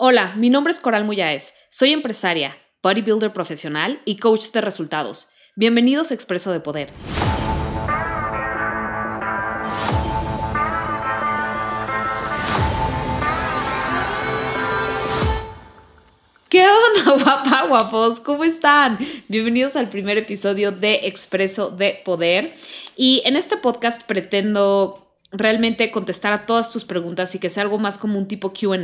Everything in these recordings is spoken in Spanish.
Hola, mi nombre es Coral Muyaes. Soy empresaria, bodybuilder profesional y coach de resultados. Bienvenidos a Expreso de Poder. ¿Qué onda, guapa, guapos? ¿Cómo están? Bienvenidos al primer episodio de Expreso de Poder. Y en este podcast pretendo realmente contestar a todas tus preguntas y que sea algo más como un tipo QA.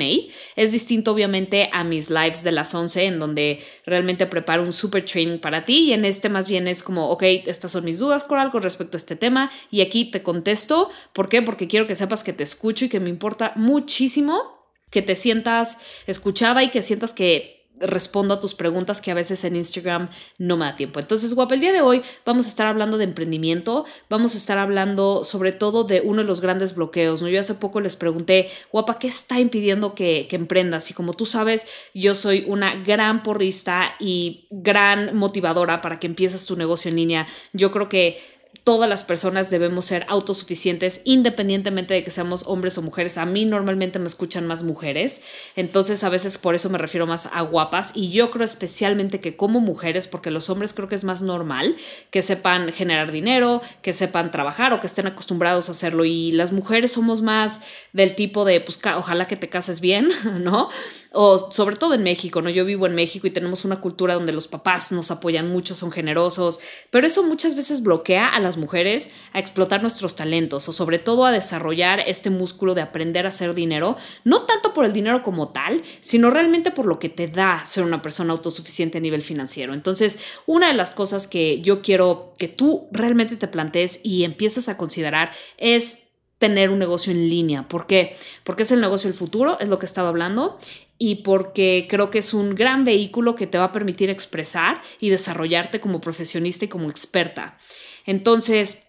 Es distinto obviamente a mis lives de las 11 en donde realmente preparo un super training para ti y en este más bien es como, ok, estas son mis dudas, Coral, con respecto a este tema y aquí te contesto. ¿Por qué? Porque quiero que sepas que te escucho y que me importa muchísimo que te sientas escuchada y que sientas que respondo a tus preguntas que a veces en Instagram no me da tiempo. Entonces, guapa, el día de hoy vamos a estar hablando de emprendimiento, vamos a estar hablando sobre todo de uno de los grandes bloqueos, ¿no? Yo hace poco les pregunté, guapa, ¿qué está impidiendo que, que emprendas? Y como tú sabes, yo soy una gran porrista y gran motivadora para que empieces tu negocio en línea. Yo creo que todas las personas debemos ser autosuficientes independientemente de que seamos hombres o mujeres. A mí normalmente me escuchan más mujeres, entonces a veces por eso me refiero más a guapas y yo creo especialmente que como mujeres, porque los hombres creo que es más normal que sepan generar dinero, que sepan trabajar o que estén acostumbrados a hacerlo y las mujeres somos más del tipo de, pues ojalá que te cases bien, ¿no? O sobre todo en México, ¿no? Yo vivo en México y tenemos una cultura donde los papás nos apoyan mucho, son generosos, pero eso muchas veces bloquea a las mujeres a explotar nuestros talentos o sobre todo a desarrollar este músculo de aprender a hacer dinero, no tanto por el dinero como tal, sino realmente por lo que te da ser una persona autosuficiente a nivel financiero. Entonces, una de las cosas que yo quiero que tú realmente te plantees y empieces a considerar es tener un negocio en línea. ¿Por qué? Porque es el negocio del futuro, es lo que estaba hablando, y porque creo que es un gran vehículo que te va a permitir expresar y desarrollarte como profesionista y como experta. Entonces,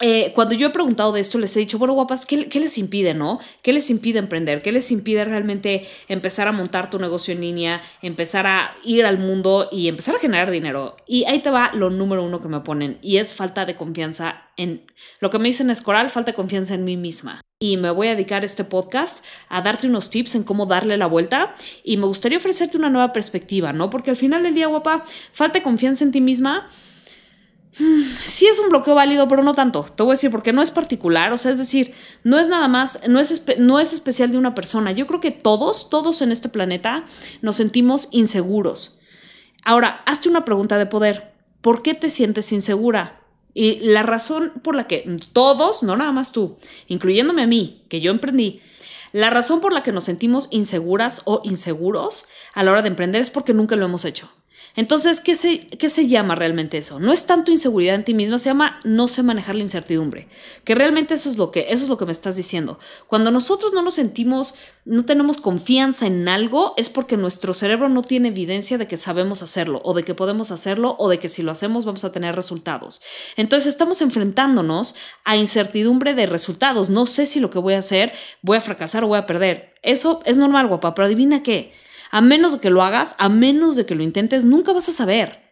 eh, cuando yo he preguntado de esto, les he dicho, bueno, guapas, ¿qué, ¿qué, les impide, no? ¿Qué les impide emprender? ¿Qué les impide realmente empezar a montar tu negocio en línea, empezar a ir al mundo y empezar a generar dinero? Y ahí te va lo número uno que me ponen, y es falta de confianza en... Lo que me dicen es, Coral, falta de confianza en mí misma. Y me voy a dedicar este podcast a darte unos tips en cómo darle la vuelta y me gustaría ofrecerte una nueva perspectiva, ¿no? Porque al final del día, guapa, falta confianza en ti misma Sí es un bloqueo válido, pero no tanto. Te voy a decir porque no es particular, o sea, es decir, no es nada más, no es, no es especial de una persona. Yo creo que todos, todos en este planeta nos sentimos inseguros. Ahora, hazte una pregunta de poder. ¿Por qué te sientes insegura? Y la razón por la que todos, no nada más tú, incluyéndome a mí, que yo emprendí, la razón por la que nos sentimos inseguras o inseguros a la hora de emprender es porque nunca lo hemos hecho. Entonces, ¿qué se, ¿qué se llama realmente eso? No es tanto inseguridad en ti misma, se llama no sé manejar la incertidumbre. Que realmente eso es lo que, eso es lo que me estás diciendo. Cuando nosotros no nos sentimos, no tenemos confianza en algo, es porque nuestro cerebro no tiene evidencia de que sabemos hacerlo, o de que podemos hacerlo, o de que si lo hacemos vamos a tener resultados. Entonces estamos enfrentándonos a incertidumbre de resultados. No sé si lo que voy a hacer voy a fracasar o voy a perder. Eso es normal, guapa, pero adivina qué a menos de que lo hagas, a menos de que lo intentes, nunca vas a saber.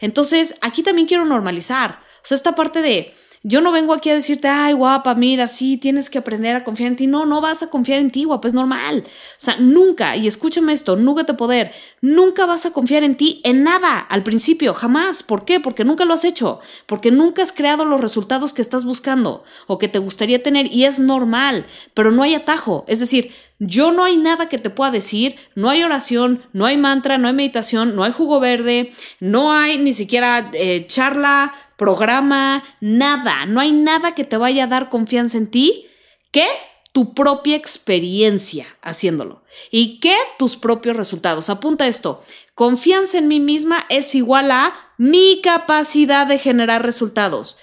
Entonces, aquí también quiero normalizar. O sea, esta parte de, yo no vengo aquí a decirte, ay, guapa, mira, sí, tienes que aprender a confiar en ti. No, no vas a confiar en ti, guapa, es normal. O sea, nunca, y escúchame esto, nunca te poder, nunca vas a confiar en ti en nada al principio, jamás. ¿Por qué? Porque nunca lo has hecho, porque nunca has creado los resultados que estás buscando o que te gustaría tener y es normal, pero no hay atajo. Es decir, yo no hay nada que te pueda decir, no hay oración, no hay mantra, no hay meditación, no hay jugo verde, no hay ni siquiera eh, charla, programa, nada, no hay nada que te vaya a dar confianza en ti que tu propia experiencia haciéndolo y que tus propios resultados. Apunta esto, confianza en mí misma es igual a mi capacidad de generar resultados.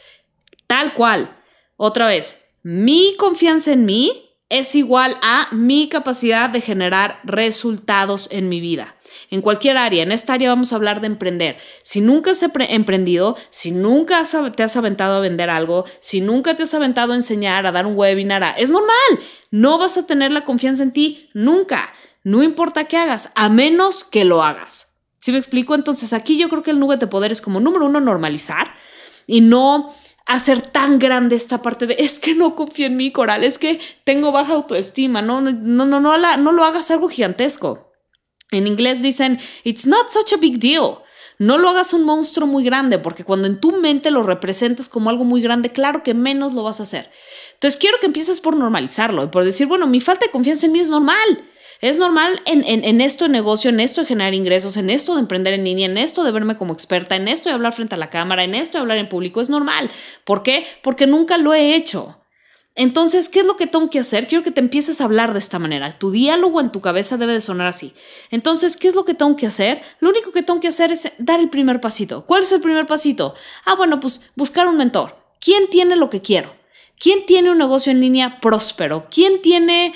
Tal cual. Otra vez, mi confianza en mí es igual a mi capacidad de generar resultados en mi vida. En cualquier área, en esta área vamos a hablar de emprender. Si nunca has emprendido, si nunca te has aventado a vender algo, si nunca te has aventado a enseñar, a dar un webinar, es normal. No vas a tener la confianza en ti nunca. No importa qué hagas, a menos que lo hagas. ¿Sí me explico? Entonces aquí yo creo que el nugget de poder es como número uno, normalizar y no hacer tan grande esta parte de es que no confío en mí, Coral, es que tengo baja autoestima, no, no, no, no, no, no lo hagas algo gigantesco. En inglés dicen, it's not such a big deal. No lo hagas un monstruo muy grande, porque cuando en tu mente lo representas como algo muy grande, claro que menos lo vas a hacer. Entonces quiero que empieces por normalizarlo y por decir, bueno, mi falta de confianza en mí es normal. Es normal en, en, esto de negocio, en esto de generar ingresos, en esto de emprender en línea, en esto de verme como experta, en esto de hablar frente a la cámara, en esto de hablar en público. Es normal. ¿Por qué? Porque nunca lo he hecho. Entonces, ¿qué es lo que tengo que hacer? Quiero que te empieces a hablar de esta manera. Tu diálogo en tu cabeza debe de sonar así. Entonces, ¿qué es lo que tengo que hacer? Lo único que tengo que hacer es dar el primer pasito. ¿Cuál es el primer pasito? Ah, bueno, pues buscar un mentor. ¿Quién tiene lo que quiero? ¿Quién tiene un negocio en línea próspero? ¿Quién tiene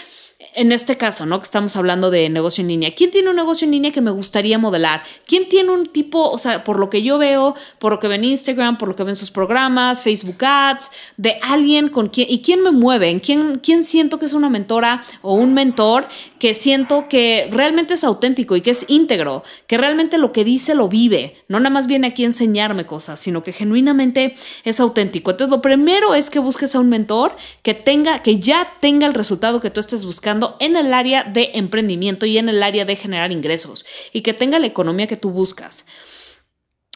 en este caso, ¿no? Que estamos hablando de negocio en línea. ¿Quién tiene un negocio en línea que me gustaría modelar? ¿Quién tiene un tipo, o sea, por lo que yo veo, por lo que ven Instagram, por lo que ven sus programas, Facebook Ads, de alguien con quien, y quién me mueve? quién, quién siento que es una mentora o un mentor que siento que realmente es auténtico y que es íntegro, que realmente lo que dice lo vive, no nada más viene aquí a enseñarme cosas, sino que genuinamente es auténtico. Entonces, lo primero es que busques a un mentor que tenga, que ya tenga el resultado que tú estés buscando en el área de emprendimiento y en el área de generar ingresos y que tenga la economía que tú buscas.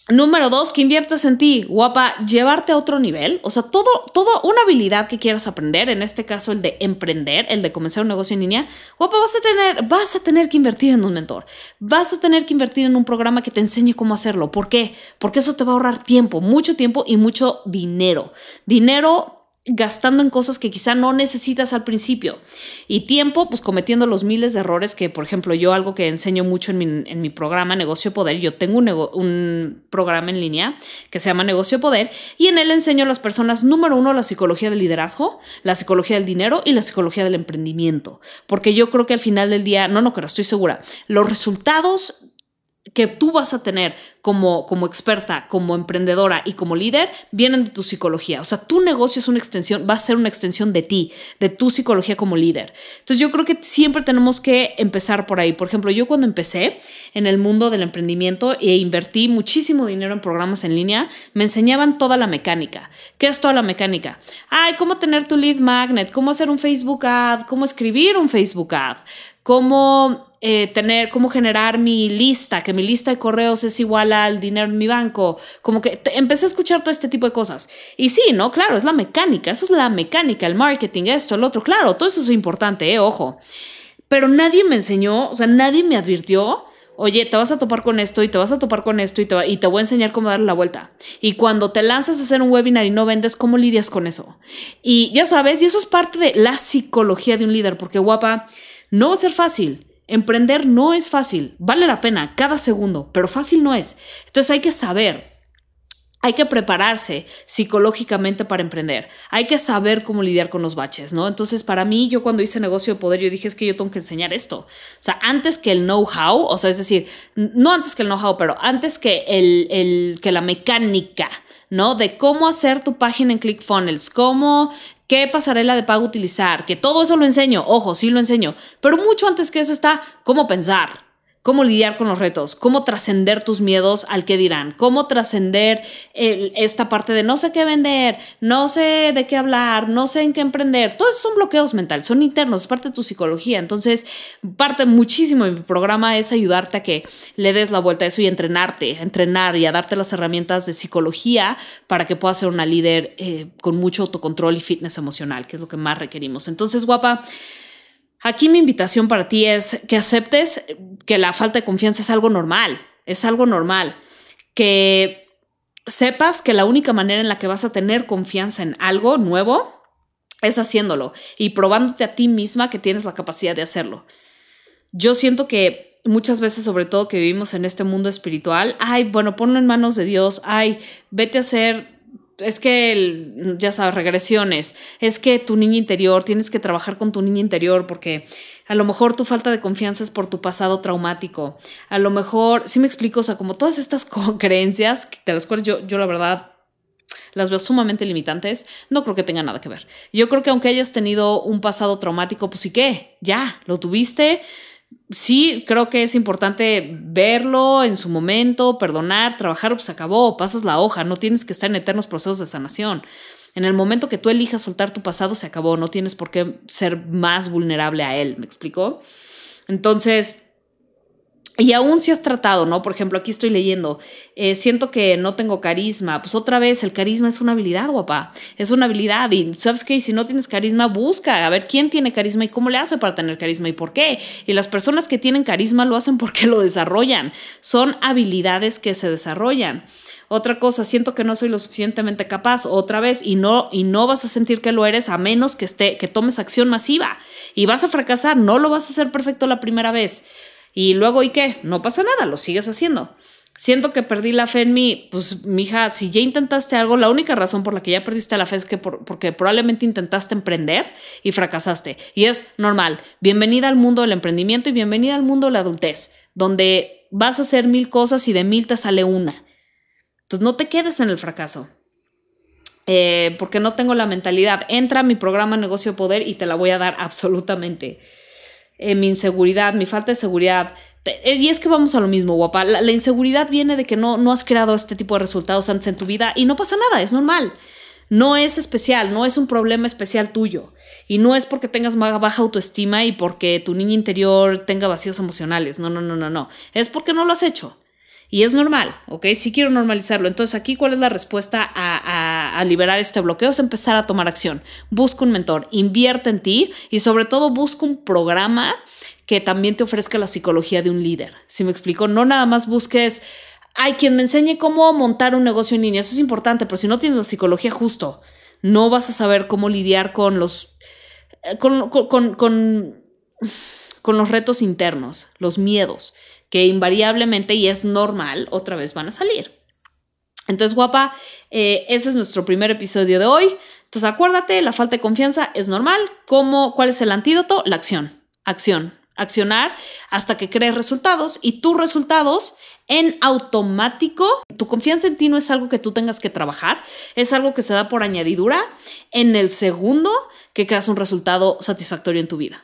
Número dos, que inviertas en ti, guapa, llevarte a otro nivel. O sea, todo, todo, una habilidad que quieras aprender, en este caso el de emprender, el de comenzar un negocio en línea, guapa, vas a tener, vas a tener que invertir en un mentor. Vas a tener que invertir en un programa que te enseñe cómo hacerlo. ¿Por qué? Porque eso te va a ahorrar tiempo, mucho tiempo y mucho dinero. Dinero gastando en cosas que quizá no necesitas al principio. Y tiempo, pues cometiendo los miles de errores que, por ejemplo, yo algo que enseño mucho en mi, en mi programa Negocio Poder, yo tengo un, un, programa en línea que se llama Negocio Poder y en él enseño a las personas, número uno, la psicología del liderazgo, la psicología del dinero y la psicología del emprendimiento. Porque yo creo que al final del día, no, no creo, estoy segura, los resultados que tú vas a tener como, como experta, como emprendedora y como líder vienen de tu psicología. O sea, tu negocio es una extensión, va a ser una extensión de ti, de tu psicología como líder. Entonces yo creo que siempre tenemos que empezar por ahí. Por ejemplo, yo cuando empecé en el mundo del emprendimiento e invertí muchísimo dinero en programas en línea, me enseñaban toda la mecánica. ¿Qué es toda la mecánica? Ay, cómo tener tu lead magnet, cómo hacer un Facebook ad, cómo escribir un Facebook ad, cómo eh, tener, cómo generar mi lista, que mi lista de correos es igual al dinero en mi banco, como que empecé a escuchar todo este tipo de cosas. Y sí, ¿no? Claro, es la mecánica, eso es la mecánica, el marketing, esto, el otro, claro, todo eso es importante, ¿eh? Ojo. Pero nadie me enseñó, o sea, nadie me advirtió. Oye, te vas a topar con esto y te vas a topar con esto y te, y te voy a enseñar cómo darle la vuelta. Y cuando te lanzas a hacer un webinar y no vendes, ¿cómo lidias con eso? Y ya sabes, y eso es parte de la psicología de un líder, porque guapa, no va a ser fácil. Emprender no es fácil, vale la pena cada segundo, pero fácil no es. Entonces hay que saber, hay que prepararse psicológicamente para emprender. Hay que saber cómo lidiar con los baches, ¿no? Entonces, para mí, yo cuando hice negocio de poder, yo dije, es que yo tengo que enseñar esto. O sea, antes que el know-how, o sea, es decir, no antes que el know-how, pero antes que, el, el, que la mecánica, ¿no? De cómo hacer tu página en ClickFunnels, cómo qué pasarela de pago utilizar, que todo eso lo enseño, ojo, sí lo enseño, pero mucho antes que eso está cómo pensar, cómo lidiar con los retos, cómo trascender tus miedos al que dirán, cómo trascender esta parte de no sé qué vender, no sé de qué hablar, no sé en qué emprender. Todos son bloqueos mentales, son internos, es parte de tu psicología. Entonces, parte muchísimo de mi programa es ayudarte a que le des la vuelta a eso y entrenarte, entrenar y a darte las herramientas de psicología para que puedas ser una líder eh, con mucho autocontrol y fitness emocional, que es lo que más requerimos. Entonces, guapa. Aquí mi invitación para ti es que aceptes que la falta de confianza es algo normal, es algo normal, que sepas que la única manera en la que vas a tener confianza en algo nuevo es haciéndolo y probándote a ti misma que tienes la capacidad de hacerlo. Yo siento que muchas veces, sobre todo que vivimos en este mundo espiritual, ay, bueno, ponlo en manos de Dios, ay, vete a hacer es que, ya sabes, regresiones, es que tu niña interior, tienes que trabajar con tu niña interior porque a lo mejor tu falta de confianza es por tu pasado traumático, a lo mejor, si me explico, o sea, como todas estas creencias, de las cuales yo, yo la verdad las veo sumamente limitantes, no creo que tenga nada que ver. Yo creo que aunque hayas tenido un pasado traumático, pues sí que, ya, lo tuviste, sí creo que es importante verlo en su momento, perdonar, trabajar, pues acabó, pasas la hoja, no tienes que estar en eternos procesos de sanación. En el momento que tú elijas soltar tu pasado, se acabó, no tienes por qué ser más vulnerable a él, ¿me explicó? Entonces, y aún si has tratado, ¿no? Por ejemplo, aquí estoy leyendo, eh, siento que no tengo carisma. Pues otra vez, el carisma es una habilidad, guapa. Es una habilidad. Y sabes qué, si no tienes carisma, busca a ver quién tiene carisma y cómo le hace para tener carisma y por qué. Y las personas que tienen carisma lo hacen porque lo desarrollan. Son habilidades que se desarrollan. Otra cosa, siento que no soy lo suficientemente capaz, otra vez, y no, y no vas a sentir que lo eres a menos que, esté, que tomes acción masiva. Y vas a fracasar, no lo vas a hacer perfecto la primera vez. Y luego, ¿y qué? No pasa nada, lo sigues haciendo. Siento que perdí la fe en mí. Pues, mija, si ya intentaste algo, la única razón por la que ya perdiste la fe es que porque probablemente intentaste emprender y fracasaste. Y es normal. Bienvenida al mundo del emprendimiento y bienvenida al mundo de la adultez, donde vas a hacer mil cosas y de mil te sale una. Entonces, no te quedes en el fracaso. Eh, porque no tengo la mentalidad. Entra a mi programa Negocio Poder y te la voy a dar absolutamente. Eh, mi inseguridad, mi falta de seguridad. Eh, y es que vamos a lo mismo, guapa. La, inseguridad viene de que no, no has creado este tipo de resultados antes en tu vida y no pasa nada, es normal. No es especial, no es un problema especial tuyo. Y no es porque tengas baja autoestima y porque tu niña interior tenga vacíos emocionales. No, no, no, no, no. Es porque no lo has hecho. Y es normal, ¿ok? Si quiero normalizarlo. Entonces, aquí, ¿cuál es la respuesta a, liberar este bloqueo? Es empezar a tomar acción. Busca un mentor, invierte en ti y sobre todo busca un programa que también te ofrezca la psicología de un líder. Si me explico, no nada más busques, hay quien me enseñe cómo montar un negocio en línea. Eso es importante, pero si no tienes la psicología justo, no vas a saber cómo lidiar con los, eh, con, con, con los retos internos, los miedos que invariablemente y es normal, otra vez van a salir. Entonces, guapa, eh, ese es nuestro primer episodio de hoy. Entonces, acuérdate, la falta de confianza es normal. ¿Cómo, ¿Cuál es el antídoto? La acción. Acción. Accionar hasta que crees resultados y tus resultados en automático. Tu confianza en ti no es algo que tú tengas que trabajar, es algo que se da por añadidura en el segundo que creas un resultado satisfactorio en tu vida.